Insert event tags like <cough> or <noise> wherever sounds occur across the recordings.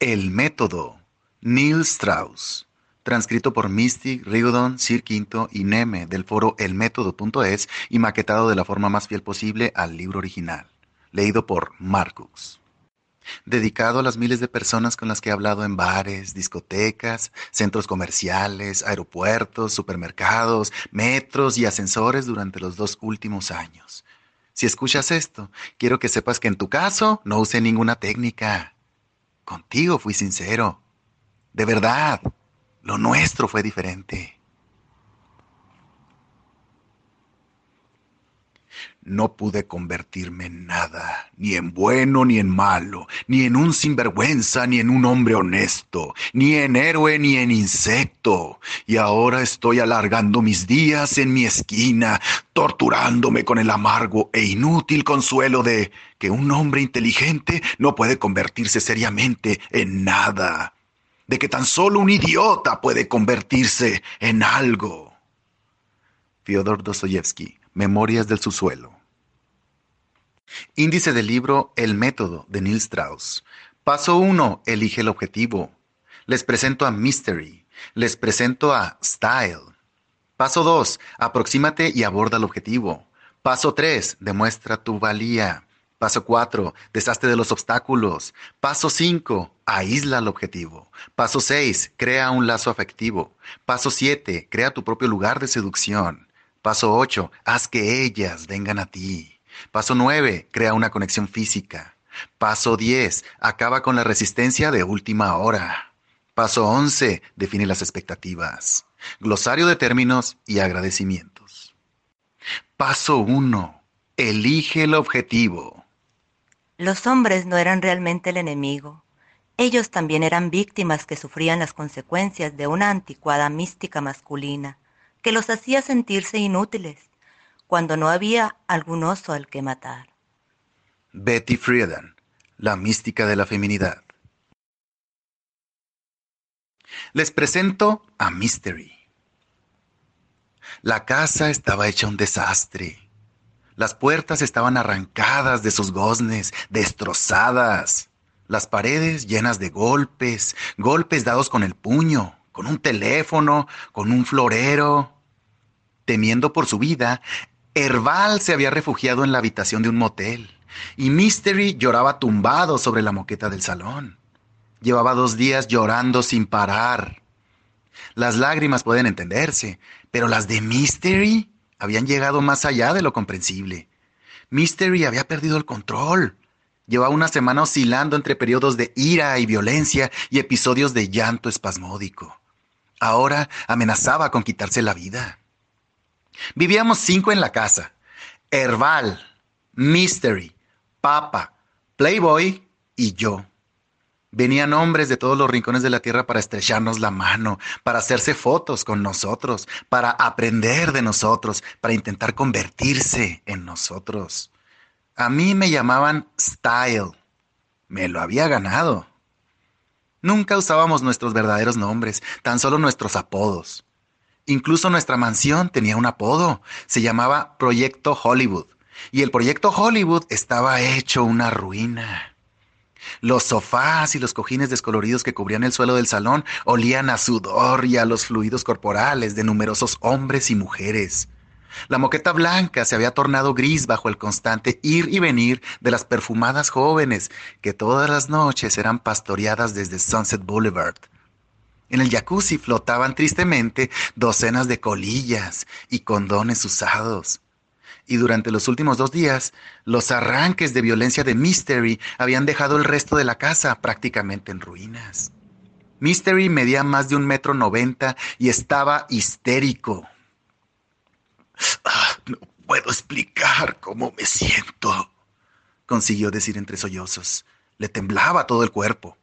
El método. Neil Strauss. Transcrito por Misty, Rigodon, Sir Quinto y Neme del foro elmétodo.es y maquetado de la forma más fiel posible al libro original. Leído por Marcus. Dedicado a las miles de personas con las que he hablado en bares, discotecas, centros comerciales, aeropuertos, supermercados, metros y ascensores durante los dos últimos años. Si escuchas esto, quiero que sepas que en tu caso no usé ninguna técnica. Contigo fui sincero. De verdad, lo nuestro fue diferente. No pude convertirme en nada, ni en bueno ni en malo, ni en un sinvergüenza, ni en un hombre honesto, ni en héroe ni en insecto. Y ahora estoy alargando mis días en mi esquina, torturándome con el amargo e inútil consuelo de que un hombre inteligente no puede convertirse seriamente en nada, de que tan solo un idiota puede convertirse en algo. Fyodor Dostoyevsky, Memorias del subsuelo. Índice del libro El método de Neil Strauss. Paso 1. Elige el objetivo. Les presento a Mystery. Les presento a Style. Paso 2. Aproxímate y aborda el objetivo. Paso 3. Demuestra tu valía. Paso 4. Deshazte de los obstáculos. Paso 5. Aísla el objetivo. Paso 6. Crea un lazo afectivo. Paso 7. Crea tu propio lugar de seducción. Paso 8. Haz que ellas vengan a ti. Paso 9. Crea una conexión física. Paso 10. Acaba con la resistencia de última hora. Paso 11. Define las expectativas. Glosario de términos y agradecimientos. Paso 1. Elige el objetivo. Los hombres no eran realmente el enemigo. Ellos también eran víctimas que sufrían las consecuencias de una anticuada mística masculina que los hacía sentirse inútiles cuando no había algún oso al que matar. Betty Friedan, la mística de la feminidad. Les presento a Mystery. La casa estaba hecha un desastre. Las puertas estaban arrancadas de sus goznes, destrozadas. Las paredes llenas de golpes, golpes dados con el puño, con un teléfono, con un florero. Temiendo por su vida, Herval se había refugiado en la habitación de un motel y Mystery lloraba tumbado sobre la moqueta del salón. Llevaba dos días llorando sin parar. Las lágrimas pueden entenderse, pero las de Mystery habían llegado más allá de lo comprensible. Mystery había perdido el control. Llevaba una semana oscilando entre periodos de ira y violencia y episodios de llanto espasmódico. Ahora amenazaba con quitarse la vida. Vivíamos cinco en la casa. Herbal, Mystery, Papa, Playboy y yo. Venían hombres de todos los rincones de la tierra para estrecharnos la mano, para hacerse fotos con nosotros, para aprender de nosotros, para intentar convertirse en nosotros. A mí me llamaban Style. Me lo había ganado. Nunca usábamos nuestros verdaderos nombres, tan solo nuestros apodos. Incluso nuestra mansión tenía un apodo. Se llamaba Proyecto Hollywood. Y el Proyecto Hollywood estaba hecho una ruina. Los sofás y los cojines descoloridos que cubrían el suelo del salón olían a sudor y a los fluidos corporales de numerosos hombres y mujeres. La moqueta blanca se había tornado gris bajo el constante ir y venir de las perfumadas jóvenes que todas las noches eran pastoreadas desde Sunset Boulevard. En el jacuzzi flotaban tristemente docenas de colillas y condones usados. Y durante los últimos dos días, los arranques de violencia de Mystery habían dejado el resto de la casa prácticamente en ruinas. Mystery medía más de un metro noventa y estaba histérico. Ah, no puedo explicar cómo me siento, consiguió decir entre sollozos. Le temblaba todo el cuerpo.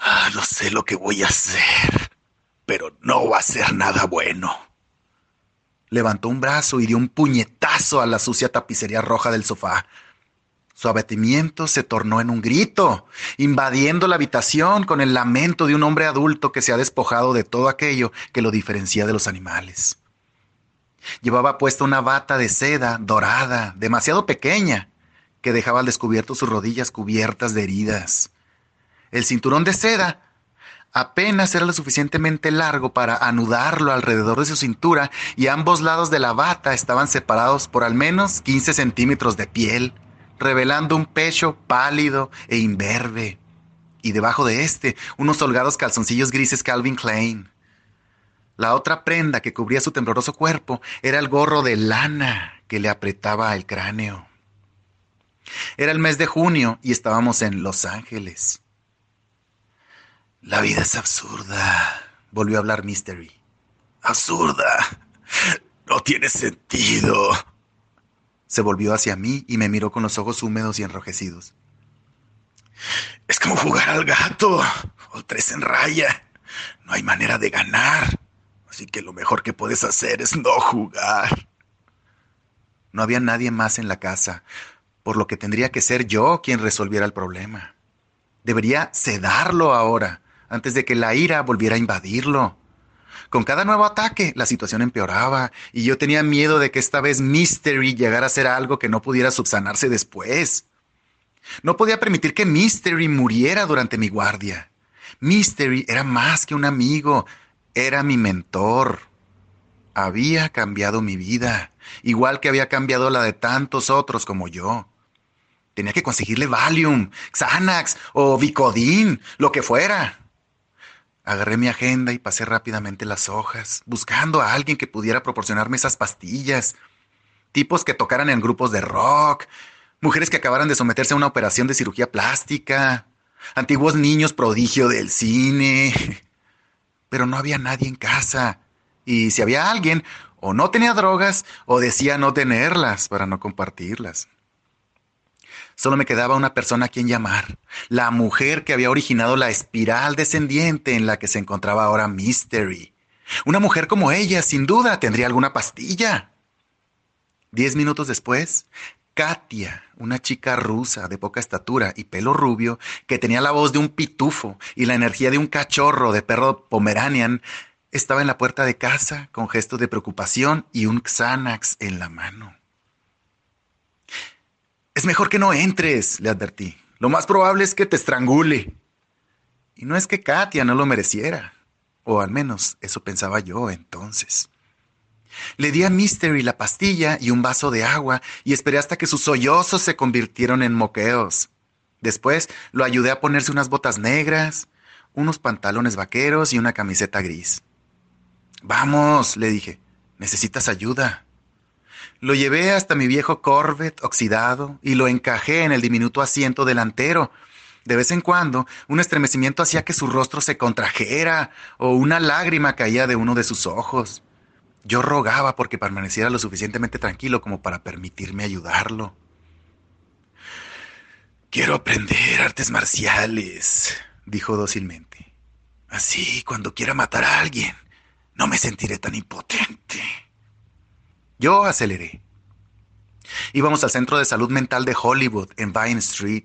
Ah, no sé lo que voy a hacer, pero no va a ser nada bueno. Levantó un brazo y dio un puñetazo a la sucia tapicería roja del sofá. Su abatimiento se tornó en un grito, invadiendo la habitación con el lamento de un hombre adulto que se ha despojado de todo aquello que lo diferencia de los animales. Llevaba puesta una bata de seda dorada, demasiado pequeña, que dejaba al descubierto sus rodillas cubiertas de heridas. El cinturón de seda apenas era lo suficientemente largo para anudarlo alrededor de su cintura y ambos lados de la bata estaban separados por al menos 15 centímetros de piel, revelando un pecho pálido e imberbe. Y debajo de este, unos holgados calzoncillos grises Calvin Klein. La otra prenda que cubría su tembloroso cuerpo era el gorro de lana que le apretaba el cráneo. Era el mes de junio y estábamos en Los Ángeles. La vida es absurda, volvió a hablar Mystery. Absurda. No tiene sentido. Se volvió hacia mí y me miró con los ojos húmedos y enrojecidos. Es como jugar al gato o tres en raya. No hay manera de ganar. Así que lo mejor que puedes hacer es no jugar. No había nadie más en la casa, por lo que tendría que ser yo quien resolviera el problema. Debería sedarlo ahora, antes de que la ira volviera a invadirlo. Con cada nuevo ataque, la situación empeoraba y yo tenía miedo de que esta vez Mystery llegara a ser algo que no pudiera subsanarse después. No podía permitir que Mystery muriera durante mi guardia. Mystery era más que un amigo, era mi mentor. Había cambiado mi vida, igual que había cambiado la de tantos otros como yo. Tenía que conseguirle Valium, Xanax o Vicodin, lo que fuera. Agarré mi agenda y pasé rápidamente las hojas, buscando a alguien que pudiera proporcionarme esas pastillas. Tipos que tocaran en grupos de rock, mujeres que acabaran de someterse a una operación de cirugía plástica, antiguos niños prodigio del cine. <laughs> Pero no había nadie en casa. Y si había alguien, o no tenía drogas, o decía no tenerlas para no compartirlas. Solo me quedaba una persona a quien llamar, la mujer que había originado la espiral descendiente en la que se encontraba ahora Mystery. Una mujer como ella, sin duda, tendría alguna pastilla. Diez minutos después, Katia, una chica rusa de poca estatura y pelo rubio, que tenía la voz de un pitufo y la energía de un cachorro de perro pomeranian, estaba en la puerta de casa con gesto de preocupación y un Xanax en la mano. Es mejor que no entres, le advertí. Lo más probable es que te estrangule. Y no es que Katia no lo mereciera, o al menos eso pensaba yo entonces. Le di a Mystery la pastilla y un vaso de agua y esperé hasta que sus sollozos se convirtieron en moqueos. Después lo ayudé a ponerse unas botas negras, unos pantalones vaqueros y una camiseta gris. Vamos, le dije, necesitas ayuda. Lo llevé hasta mi viejo Corvette oxidado y lo encajé en el diminuto asiento delantero. De vez en cuando, un estremecimiento hacía que su rostro se contrajera o una lágrima caía de uno de sus ojos. Yo rogaba porque permaneciera lo suficientemente tranquilo como para permitirme ayudarlo. Quiero aprender artes marciales, dijo dócilmente. Así, cuando quiera matar a alguien, no me sentiré tan impotente. Yo aceleré. Íbamos al Centro de Salud Mental de Hollywood, en Vine Street.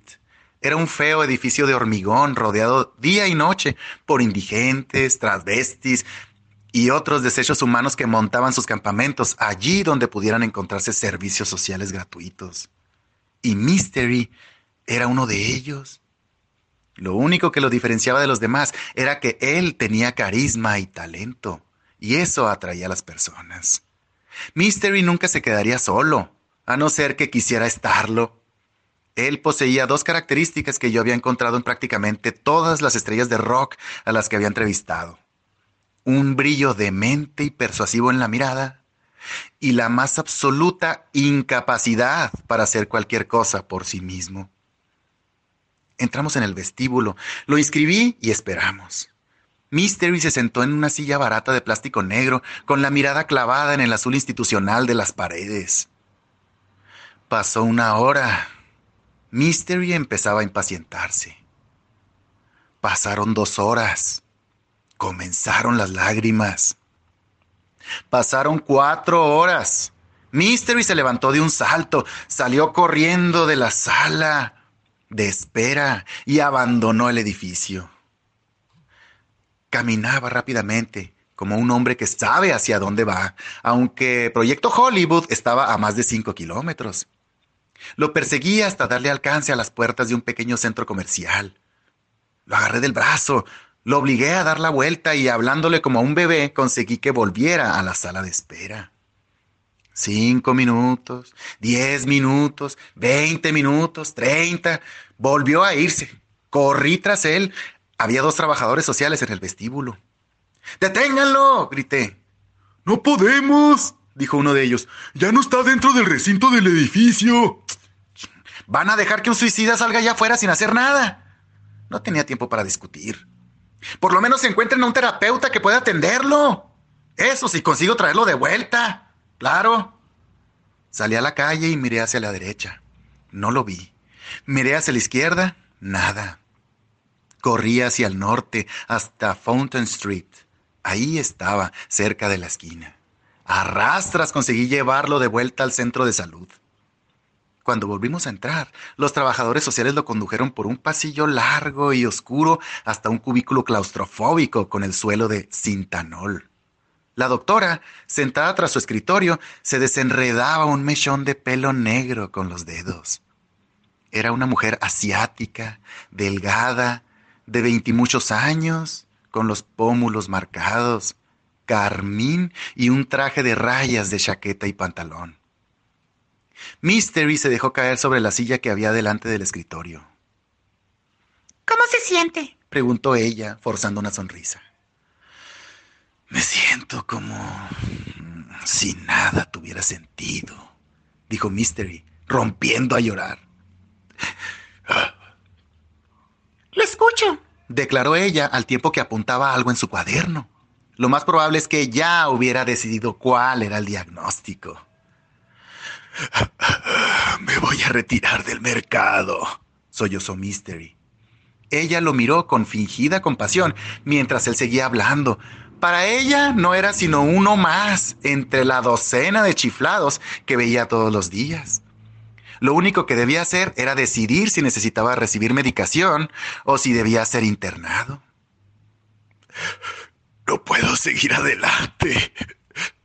Era un feo edificio de hormigón rodeado día y noche por indigentes, transvestis y otros desechos humanos que montaban sus campamentos allí donde pudieran encontrarse servicios sociales gratuitos. Y Mystery era uno de ellos. Lo único que lo diferenciaba de los demás era que él tenía carisma y talento, y eso atraía a las personas. Mystery nunca se quedaría solo, a no ser que quisiera estarlo. Él poseía dos características que yo había encontrado en prácticamente todas las estrellas de rock a las que había entrevistado. Un brillo demente y persuasivo en la mirada y la más absoluta incapacidad para hacer cualquier cosa por sí mismo. Entramos en el vestíbulo, lo inscribí y esperamos. Mystery se sentó en una silla barata de plástico negro, con la mirada clavada en el azul institucional de las paredes. Pasó una hora. Mystery empezaba a impacientarse. Pasaron dos horas. Comenzaron las lágrimas. Pasaron cuatro horas. Mystery se levantó de un salto, salió corriendo de la sala de espera y abandonó el edificio. Caminaba rápidamente, como un hombre que sabe hacia dónde va, aunque Proyecto Hollywood estaba a más de cinco kilómetros. Lo perseguí hasta darle alcance a las puertas de un pequeño centro comercial. Lo agarré del brazo, lo obligué a dar la vuelta y hablándole como a un bebé conseguí que volviera a la sala de espera. Cinco minutos, diez minutos, veinte minutos, treinta. Volvió a irse. Corrí tras él. Había dos trabajadores sociales en el vestíbulo. ¡Deténganlo! grité. No podemos, dijo uno de ellos. Ya no está dentro del recinto del edificio. Van a dejar que un suicida salga allá afuera sin hacer nada. No tenía tiempo para discutir. Por lo menos encuentren a un terapeuta que pueda atenderlo. Eso si consigo traerlo de vuelta. Claro. Salí a la calle y miré hacia la derecha. No lo vi. Miré hacia la izquierda. Nada. Corrí hacia el norte hasta Fountain Street. Ahí estaba, cerca de la esquina. A rastras conseguí llevarlo de vuelta al centro de salud. Cuando volvimos a entrar, los trabajadores sociales lo condujeron por un pasillo largo y oscuro hasta un cubículo claustrofóbico con el suelo de cintanol. La doctora, sentada tras su escritorio, se desenredaba un mechón de pelo negro con los dedos. Era una mujer asiática, delgada, de veintimuchos años, con los pómulos marcados, carmín y un traje de rayas de chaqueta y pantalón. Mystery se dejó caer sobre la silla que había delante del escritorio. ¿Cómo se siente? preguntó ella, forzando una sonrisa. Me siento como si nada tuviera sentido, dijo Mystery, rompiendo a llorar. Lo escucho, declaró ella al tiempo que apuntaba algo en su cuaderno. Lo más probable es que ya hubiera decidido cuál era el diagnóstico. Me voy a retirar del mercado, sollozó Mystery. Ella lo miró con fingida compasión mientras él seguía hablando, para ella no era sino uno más entre la docena de chiflados que veía todos los días. Lo único que debía hacer era decidir si necesitaba recibir medicación o si debía ser internado. No puedo seguir adelante,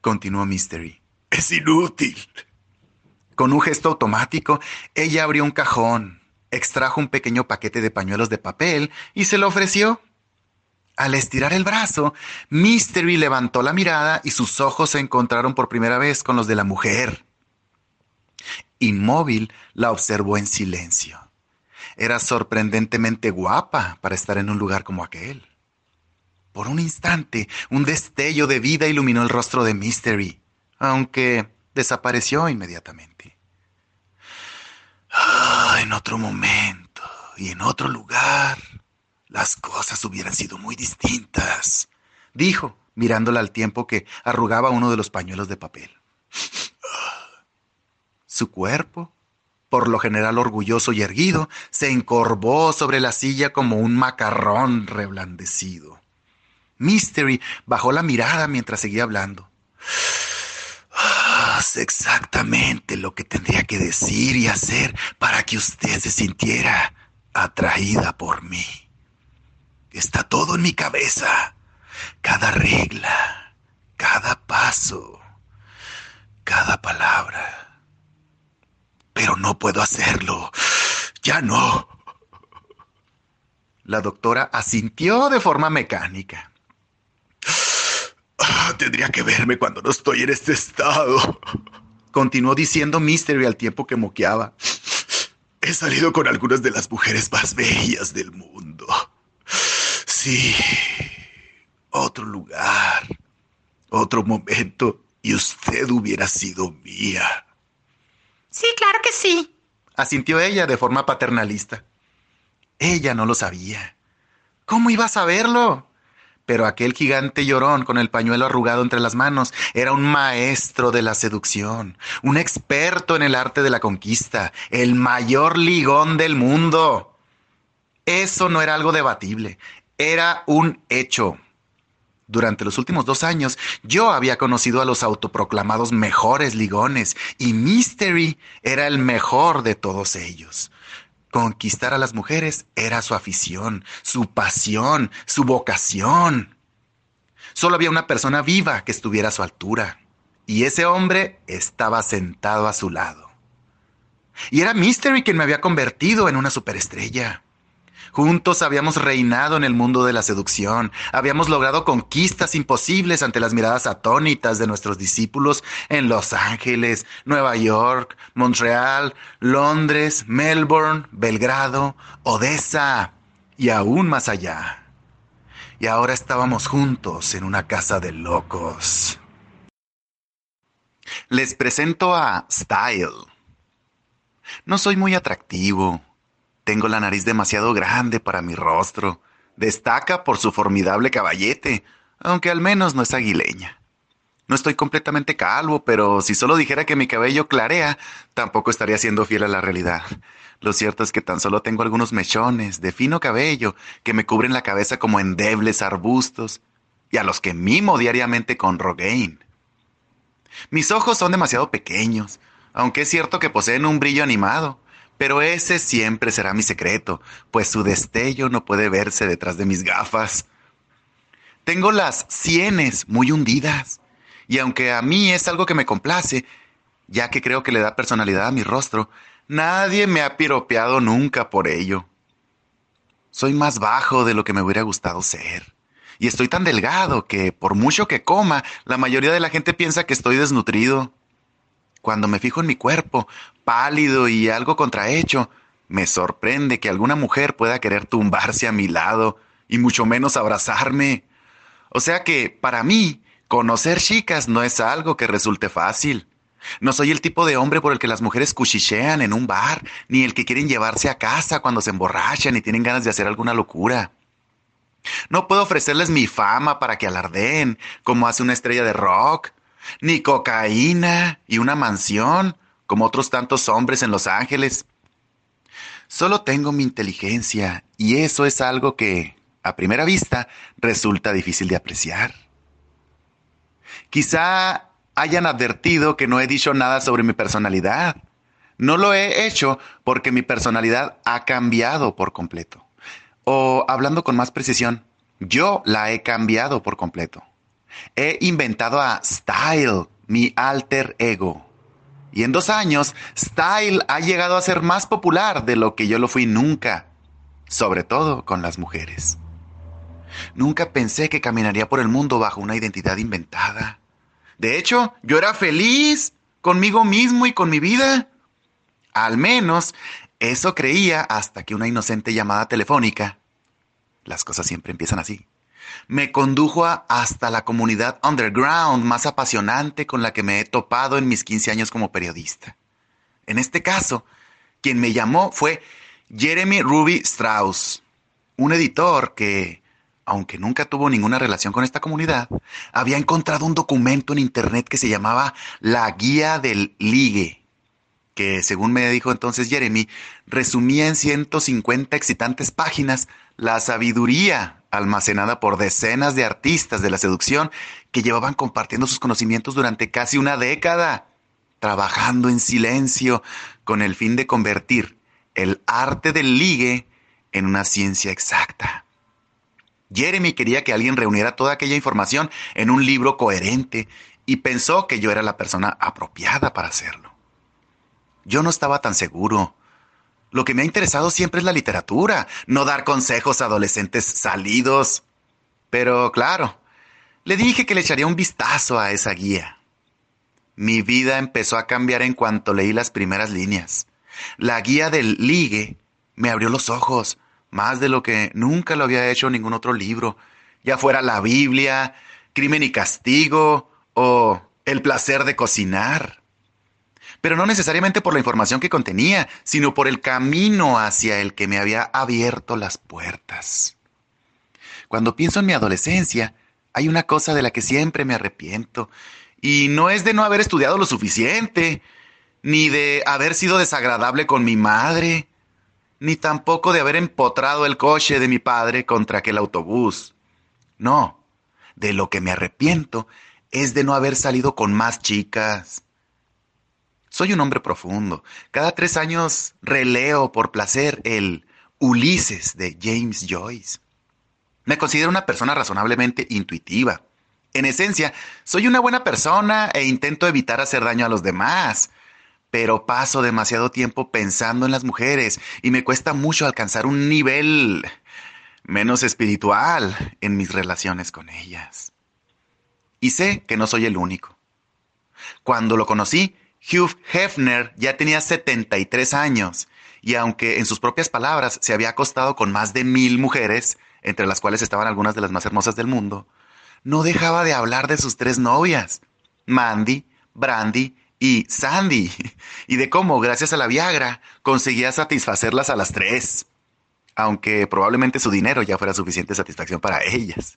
continuó Mystery. Es inútil. Con un gesto automático, ella abrió un cajón, extrajo un pequeño paquete de pañuelos de papel y se lo ofreció. Al estirar el brazo, Mystery levantó la mirada y sus ojos se encontraron por primera vez con los de la mujer. Inmóvil, la observó en silencio. Era sorprendentemente guapa para estar en un lugar como aquel. Por un instante, un destello de vida iluminó el rostro de Mystery, aunque desapareció inmediatamente. Ah, en otro momento y en otro lugar, las cosas hubieran sido muy distintas, dijo, mirándola al tiempo que arrugaba uno de los pañuelos de papel. Su cuerpo, por lo general orgulloso y erguido, se encorvó sobre la silla como un macarrón reblandecido. Mystery bajó la mirada mientras seguía hablando. Sé exactamente lo que tendría que decir y hacer para que usted se sintiera atraída por mí. Está todo en mi cabeza. Cada regla, cada paso, cada palabra. Pero no puedo hacerlo. Ya no. La doctora asintió de forma mecánica. Ah, tendría que verme cuando no estoy en este estado. Continuó diciendo Mystery al tiempo que moqueaba. He salido con algunas de las mujeres más bellas del mundo. Sí, otro lugar, otro momento y usted hubiera sido mía. Sí, claro que sí, asintió ella de forma paternalista. Ella no lo sabía. ¿Cómo iba a saberlo? Pero aquel gigante llorón con el pañuelo arrugado entre las manos era un maestro de la seducción, un experto en el arte de la conquista, el mayor ligón del mundo. Eso no era algo debatible, era un hecho. Durante los últimos dos años, yo había conocido a los autoproclamados mejores ligones y Mystery era el mejor de todos ellos. Conquistar a las mujeres era su afición, su pasión, su vocación. Solo había una persona viva que estuviera a su altura, y ese hombre estaba sentado a su lado. Y era Mystery quien me había convertido en una superestrella. Juntos habíamos reinado en el mundo de la seducción, habíamos logrado conquistas imposibles ante las miradas atónitas de nuestros discípulos en Los Ángeles, Nueva York, Montreal, Londres, Melbourne, Belgrado, Odessa y aún más allá. Y ahora estábamos juntos en una casa de locos. Les presento a Style. No soy muy atractivo, tengo la nariz demasiado grande para mi rostro. Destaca por su formidable caballete, aunque al menos no es aguileña. No estoy completamente calvo, pero si solo dijera que mi cabello clarea, tampoco estaría siendo fiel a la realidad. Lo cierto es que tan solo tengo algunos mechones de fino cabello que me cubren la cabeza como endebles arbustos, y a los que mimo diariamente con Rogaine. Mis ojos son demasiado pequeños, aunque es cierto que poseen un brillo animado, pero ese siempre será mi secreto, pues su destello no puede verse detrás de mis gafas. Tengo las sienes muy hundidas, y aunque a mí es algo que me complace, ya que creo que le da personalidad a mi rostro, nadie me ha piropeado nunca por ello. Soy más bajo de lo que me hubiera gustado ser. Y estoy tan delgado que, por mucho que coma, la mayoría de la gente piensa que estoy desnutrido. Cuando me fijo en mi cuerpo, pálido y algo contrahecho, me sorprende que alguna mujer pueda querer tumbarse a mi lado y mucho menos abrazarme. O sea que, para mí, conocer chicas no es algo que resulte fácil. No soy el tipo de hombre por el que las mujeres cuchichean en un bar, ni el que quieren llevarse a casa cuando se emborrachan y tienen ganas de hacer alguna locura. No puedo ofrecerles mi fama para que alardeen, como hace una estrella de rock, ni cocaína y una mansión, como otros tantos hombres en Los Ángeles. Solo tengo mi inteligencia y eso es algo que, a primera vista, resulta difícil de apreciar. Quizá hayan advertido que no he dicho nada sobre mi personalidad. No lo he hecho porque mi personalidad ha cambiado por completo. O, hablando con más precisión, yo la he cambiado por completo. He inventado a Style, mi alter ego. Y en dos años, Style ha llegado a ser más popular de lo que yo lo fui nunca, sobre todo con las mujeres. Nunca pensé que caminaría por el mundo bajo una identidad inventada. De hecho, yo era feliz conmigo mismo y con mi vida. Al menos eso creía hasta que una inocente llamada telefónica. Las cosas siempre empiezan así me condujo hasta la comunidad underground más apasionante con la que me he topado en mis 15 años como periodista. En este caso, quien me llamó fue Jeremy Ruby Strauss, un editor que, aunque nunca tuvo ninguna relación con esta comunidad, había encontrado un documento en internet que se llamaba La Guía del Ligue, que, según me dijo entonces Jeremy, resumía en 150 excitantes páginas la sabiduría almacenada por decenas de artistas de la seducción que llevaban compartiendo sus conocimientos durante casi una década, trabajando en silencio con el fin de convertir el arte del ligue en una ciencia exacta. Jeremy quería que alguien reuniera toda aquella información en un libro coherente y pensó que yo era la persona apropiada para hacerlo. Yo no estaba tan seguro. Lo que me ha interesado siempre es la literatura, no dar consejos a adolescentes salidos. Pero claro, le dije que le echaría un vistazo a esa guía. Mi vida empezó a cambiar en cuanto leí las primeras líneas. La guía del ligue me abrió los ojos, más de lo que nunca lo había hecho ningún otro libro, ya fuera la Biblia, Crimen y Castigo o El placer de cocinar pero no necesariamente por la información que contenía, sino por el camino hacia el que me había abierto las puertas. Cuando pienso en mi adolescencia, hay una cosa de la que siempre me arrepiento, y no es de no haber estudiado lo suficiente, ni de haber sido desagradable con mi madre. ni tampoco de haber empotrado el coche de mi padre contra aquel autobús. No, de lo que me arrepiento es de no haber salido con más chicas. Soy un hombre profundo. Cada tres años releo por placer el Ulises de James Joyce. Me considero una persona razonablemente intuitiva. En esencia, soy una buena persona e intento evitar hacer daño a los demás. Pero paso demasiado tiempo pensando en las mujeres y me cuesta mucho alcanzar un nivel menos espiritual en mis relaciones con ellas. Y sé que no soy el único. Cuando lo conocí, Hugh Hefner ya tenía 73 años y aunque en sus propias palabras se había acostado con más de mil mujeres, entre las cuales estaban algunas de las más hermosas del mundo, no dejaba de hablar de sus tres novias, Mandy, Brandy y Sandy, y de cómo, gracias a la Viagra, conseguía satisfacerlas a las tres, aunque probablemente su dinero ya fuera suficiente satisfacción para ellas.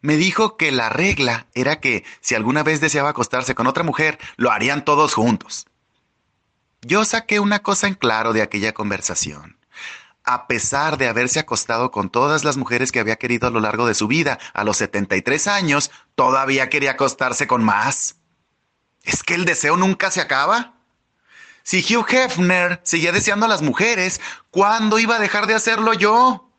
Me dijo que la regla era que si alguna vez deseaba acostarse con otra mujer, lo harían todos juntos. Yo saqué una cosa en claro de aquella conversación a pesar de haberse acostado con todas las mujeres que había querido a lo largo de su vida, a los 73 años, todavía quería acostarse con más. ¿Es que el deseo nunca se acaba? Si Hugh Hefner seguía deseando a las mujeres, ¿cuándo iba a dejar de hacerlo yo?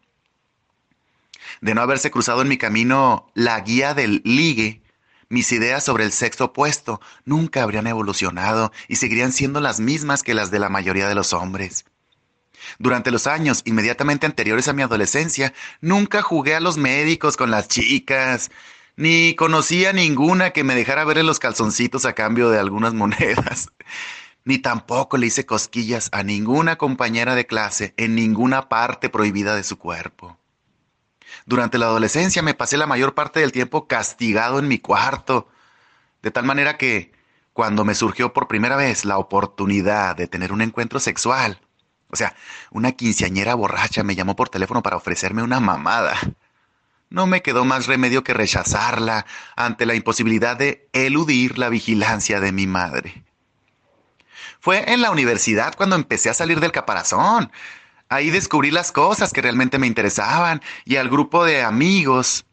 De no haberse cruzado en mi camino la guía del ligue, mis ideas sobre el sexo opuesto nunca habrían evolucionado y seguirían siendo las mismas que las de la mayoría de los hombres. Durante los años inmediatamente anteriores a mi adolescencia, nunca jugué a los médicos con las chicas, ni conocí a ninguna que me dejara ver los calzoncitos a cambio de algunas monedas, <laughs> ni tampoco le hice cosquillas a ninguna compañera de clase en ninguna parte prohibida de su cuerpo. Durante la adolescencia me pasé la mayor parte del tiempo castigado en mi cuarto, de tal manera que, cuando me surgió por primera vez la oportunidad de tener un encuentro sexual, o sea, una quinceañera borracha me llamó por teléfono para ofrecerme una mamada. No me quedó más remedio que rechazarla ante la imposibilidad de eludir la vigilancia de mi madre. Fue en la universidad cuando empecé a salir del caparazón. Ahí descubrí las cosas que realmente me interesaban y al grupo de amigos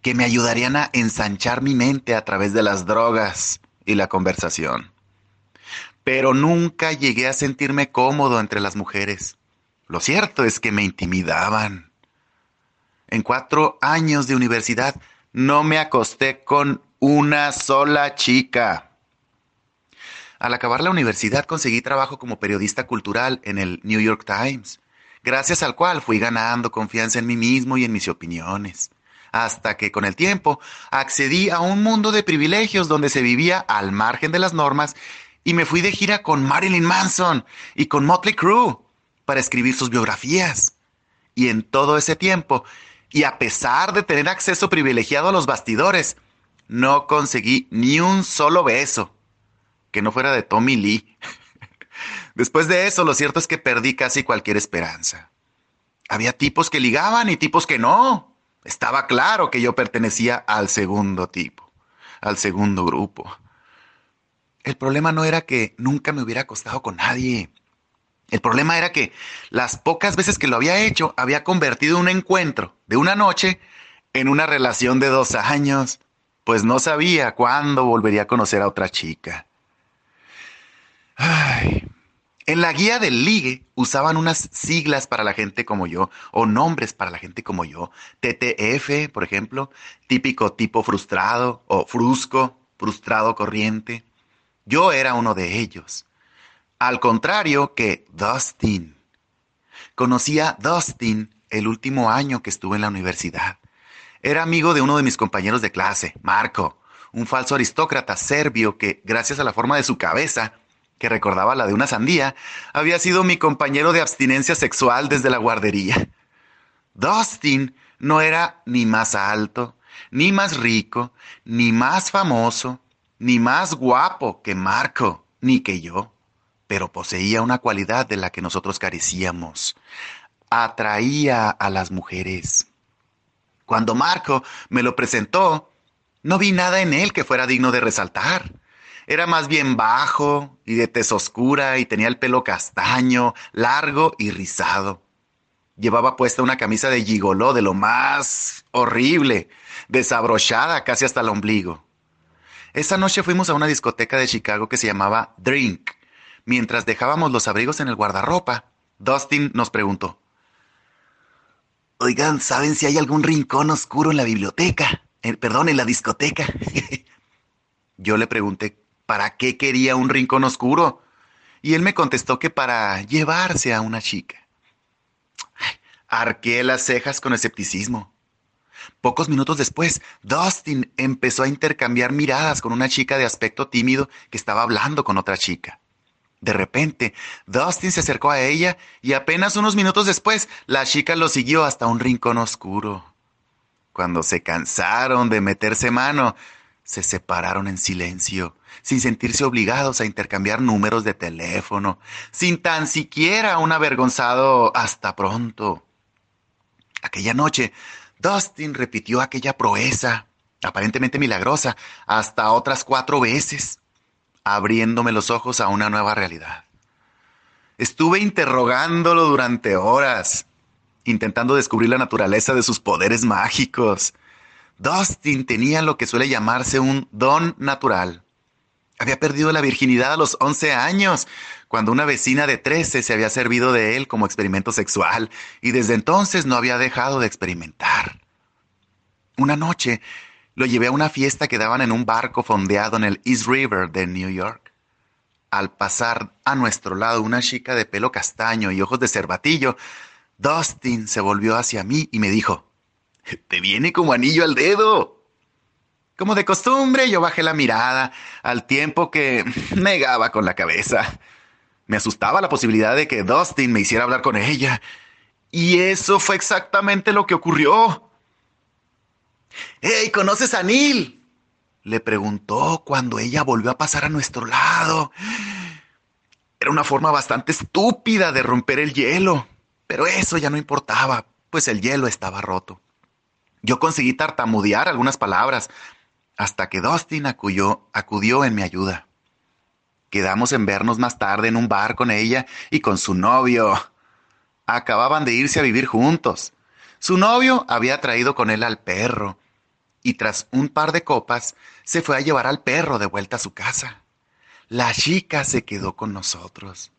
que me ayudarían a ensanchar mi mente a través de las drogas y la conversación pero nunca llegué a sentirme cómodo entre las mujeres. Lo cierto es que me intimidaban. En cuatro años de universidad no me acosté con una sola chica. Al acabar la universidad conseguí trabajo como periodista cultural en el New York Times, gracias al cual fui ganando confianza en mí mismo y en mis opiniones, hasta que con el tiempo accedí a un mundo de privilegios donde se vivía al margen de las normas y me fui de gira con Marilyn Manson y con Motley Crue para escribir sus biografías. Y en todo ese tiempo, y a pesar de tener acceso privilegiado a los bastidores, no conseguí ni un solo beso que no fuera de Tommy Lee. <laughs> Después de eso, lo cierto es que perdí casi cualquier esperanza. Había tipos que ligaban y tipos que no. Estaba claro que yo pertenecía al segundo tipo, al segundo grupo. El problema no era que nunca me hubiera acostado con nadie. El problema era que las pocas veces que lo había hecho había convertido un encuentro de una noche en una relación de dos años, pues no sabía cuándo volvería a conocer a otra chica. En la guía del ligue usaban unas siglas para la gente como yo, o nombres para la gente como yo. TTF, por ejemplo, típico tipo frustrado, o frusco, frustrado corriente. Yo era uno de ellos. Al contrario que Dustin. Conocí a Dustin el último año que estuve en la universidad. Era amigo de uno de mis compañeros de clase, Marco, un falso aristócrata serbio que, gracias a la forma de su cabeza, que recordaba la de una sandía, había sido mi compañero de abstinencia sexual desde la guardería. Dustin no era ni más alto, ni más rico, ni más famoso, ni más guapo que Marco, ni que yo, pero poseía una cualidad de la que nosotros carecíamos. Atraía a las mujeres. Cuando Marco me lo presentó, no vi nada en él que fuera digno de resaltar. Era más bien bajo y de tez oscura y tenía el pelo castaño, largo y rizado. Llevaba puesta una camisa de gigoló de lo más horrible, desabrochada casi hasta el ombligo. Esa noche fuimos a una discoteca de Chicago que se llamaba Drink. Mientras dejábamos los abrigos en el guardarropa, Dustin nos preguntó. Oigan, ¿saben si hay algún rincón oscuro en la biblioteca? Eh, perdón, en la discoteca. <laughs> Yo le pregunté para qué quería un rincón oscuro. Y él me contestó que para llevarse a una chica. arqué las cejas con escepticismo. Pocos minutos después, Dustin empezó a intercambiar miradas con una chica de aspecto tímido que estaba hablando con otra chica. De repente, Dustin se acercó a ella y apenas unos minutos después, la chica lo siguió hasta un rincón oscuro. Cuando se cansaron de meterse mano, se separaron en silencio, sin sentirse obligados a intercambiar números de teléfono, sin tan siquiera un avergonzado hasta pronto. Aquella noche, Dustin repitió aquella proeza, aparentemente milagrosa, hasta otras cuatro veces, abriéndome los ojos a una nueva realidad. Estuve interrogándolo durante horas, intentando descubrir la naturaleza de sus poderes mágicos, Dustin tenía lo que suele llamarse un don natural. Había perdido la virginidad a los 11 años, cuando una vecina de 13 se había servido de él como experimento sexual, y desde entonces no había dejado de experimentar. Una noche lo llevé a una fiesta que daban en un barco fondeado en el East River de New York. Al pasar a nuestro lado una chica de pelo castaño y ojos de cervatillo, Dustin se volvió hacia mí y me dijo, te viene como anillo al dedo. Como de costumbre, yo bajé la mirada, al tiempo que <laughs> negaba con la cabeza. Me asustaba la posibilidad de que Dustin me hiciera hablar con ella. Y eso fue exactamente lo que ocurrió. ¡Hey, ¿conoces a Neil? Le preguntó cuando ella volvió a pasar a nuestro lado. Era una forma bastante estúpida de romper el hielo, pero eso ya no importaba, pues el hielo estaba roto. Yo conseguí tartamudear algunas palabras hasta que Dustin acudió, acudió en mi ayuda. Quedamos en vernos más tarde en un bar con ella y con su novio. Acababan de irse a vivir juntos. Su novio había traído con él al perro y tras un par de copas se fue a llevar al perro de vuelta a su casa. La chica se quedó con nosotros.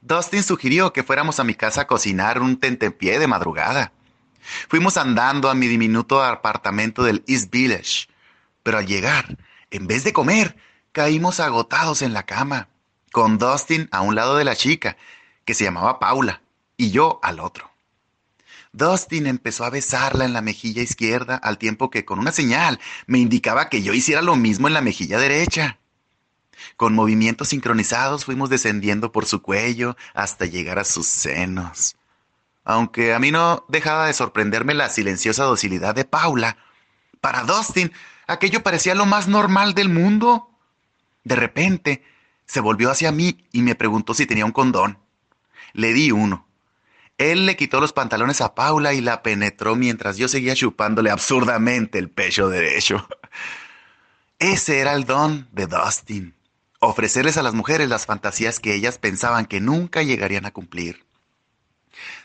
Dustin sugirió que fuéramos a mi casa a cocinar un tentempié de madrugada. Fuimos andando a mi diminuto apartamento del East Village, pero al llegar, en vez de comer, caímos agotados en la cama, con Dustin a un lado de la chica, que se llamaba Paula, y yo al otro. Dustin empezó a besarla en la mejilla izquierda al tiempo que con una señal me indicaba que yo hiciera lo mismo en la mejilla derecha. Con movimientos sincronizados fuimos descendiendo por su cuello hasta llegar a sus senos aunque a mí no dejaba de sorprenderme la silenciosa docilidad de Paula. Para Dustin, aquello parecía lo más normal del mundo. De repente, se volvió hacia mí y me preguntó si tenía un condón. Le di uno. Él le quitó los pantalones a Paula y la penetró mientras yo seguía chupándole absurdamente el pecho derecho. <laughs> Ese era el don de Dustin, ofrecerles a las mujeres las fantasías que ellas pensaban que nunca llegarían a cumplir.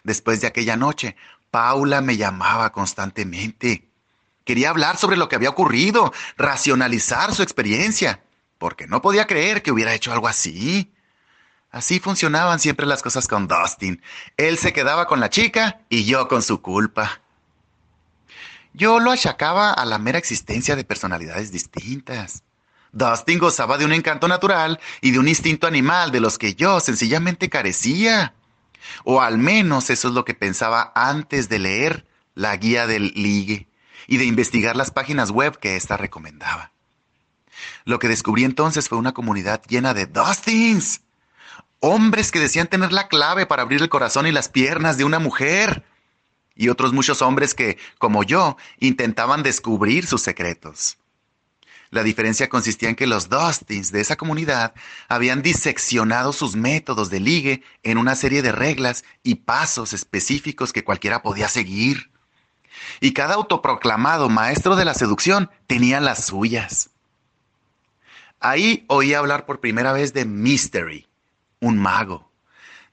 Después de aquella noche, Paula me llamaba constantemente. Quería hablar sobre lo que había ocurrido, racionalizar su experiencia, porque no podía creer que hubiera hecho algo así. Así funcionaban siempre las cosas con Dustin. Él se quedaba con la chica y yo con su culpa. Yo lo achacaba a la mera existencia de personalidades distintas. Dustin gozaba de un encanto natural y de un instinto animal de los que yo sencillamente carecía. O al menos eso es lo que pensaba antes de leer la guía del ligue y de investigar las páginas web que ésta recomendaba. Lo que descubrí entonces fue una comunidad llena de Dustins. Hombres que decían tener la clave para abrir el corazón y las piernas de una mujer. Y otros muchos hombres que, como yo, intentaban descubrir sus secretos. La diferencia consistía en que los Dustins de esa comunidad habían diseccionado sus métodos de ligue en una serie de reglas y pasos específicos que cualquiera podía seguir. Y cada autoproclamado maestro de la seducción tenía las suyas. Ahí oí hablar por primera vez de Mystery, un mago,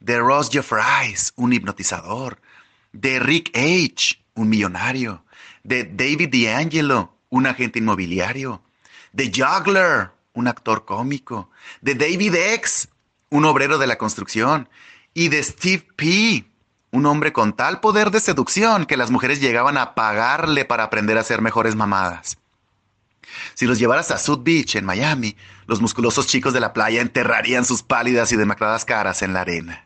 de Ross Jeffries, un hipnotizador, de Rick H., un millonario, de David D'Angelo, un agente inmobiliario, de Juggler, un actor cómico, de David X, un obrero de la construcción, y de Steve P., un hombre con tal poder de seducción que las mujeres llegaban a pagarle para aprender a ser mejores mamadas. Si los llevaras a South Beach, en Miami, los musculosos chicos de la playa enterrarían sus pálidas y demacradas caras en la arena.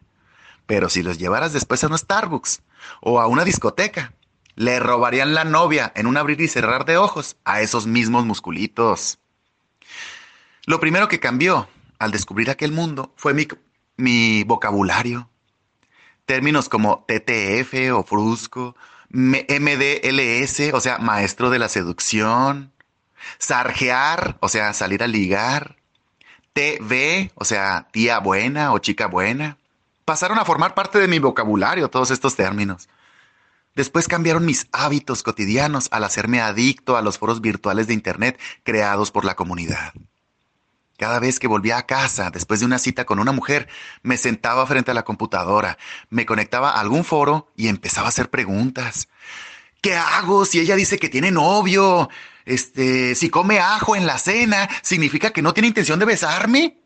Pero si los llevaras después a un Starbucks o a una discoteca, le robarían la novia en un abrir y cerrar de ojos a esos mismos musculitos. Lo primero que cambió al descubrir aquel mundo fue mi, mi vocabulario. Términos como TTF o frusco, MDLS, o sea, maestro de la seducción, Sarjear, o sea, salir a ligar. TV, o sea, tía buena o chica buena. Pasaron a formar parte de mi vocabulario todos estos términos. Después cambiaron mis hábitos cotidianos al hacerme adicto a los foros virtuales de Internet creados por la comunidad. Cada vez que volvía a casa después de una cita con una mujer, me sentaba frente a la computadora, me conectaba a algún foro y empezaba a hacer preguntas. ¿Qué hago si ella dice que tiene novio? Este, si come ajo en la cena, ¿significa que no tiene intención de besarme?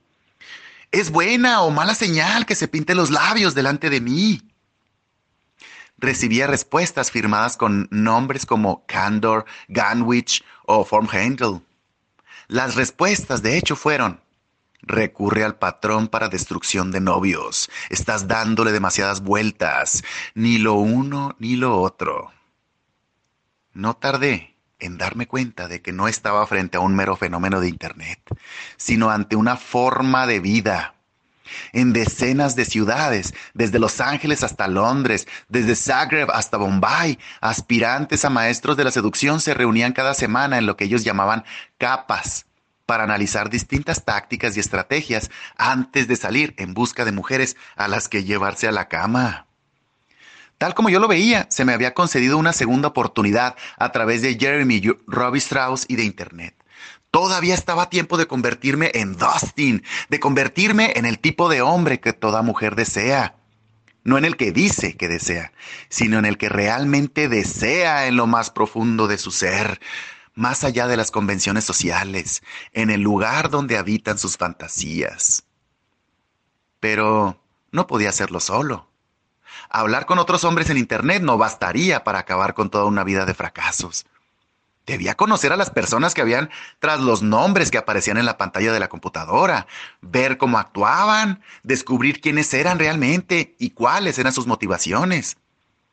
¿Es buena o mala señal que se pinte los labios delante de mí? Recibía respuestas firmadas con nombres como Candor, Ganwich o Formhandle. Las respuestas, de hecho, fueron Recurre al patrón para destrucción de novios. Estás dándole demasiadas vueltas. Ni lo uno ni lo otro. No tardé en darme cuenta de que no estaba frente a un mero fenómeno de Internet, sino ante una forma de vida. En decenas de ciudades, desde Los Ángeles hasta Londres, desde Zagreb hasta Bombay, aspirantes a maestros de la seducción se reunían cada semana en lo que ellos llamaban capas, para analizar distintas tácticas y estrategias antes de salir en busca de mujeres a las que llevarse a la cama. Tal como yo lo veía, se me había concedido una segunda oportunidad a través de Jeremy Robbie Strauss y de Internet. Todavía estaba a tiempo de convertirme en Dustin, de convertirme en el tipo de hombre que toda mujer desea. No en el que dice que desea, sino en el que realmente desea en lo más profundo de su ser, más allá de las convenciones sociales, en el lugar donde habitan sus fantasías. Pero no podía hacerlo solo. Hablar con otros hombres en Internet no bastaría para acabar con toda una vida de fracasos. Debía conocer a las personas que habían tras los nombres que aparecían en la pantalla de la computadora, ver cómo actuaban, descubrir quiénes eran realmente y cuáles eran sus motivaciones.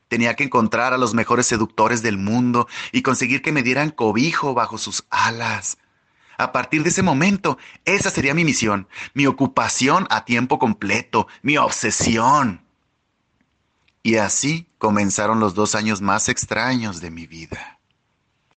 Tenía que encontrar a los mejores seductores del mundo y conseguir que me dieran cobijo bajo sus alas. A partir de ese momento, esa sería mi misión, mi ocupación a tiempo completo, mi obsesión. Y así comenzaron los dos años más extraños de mi vida.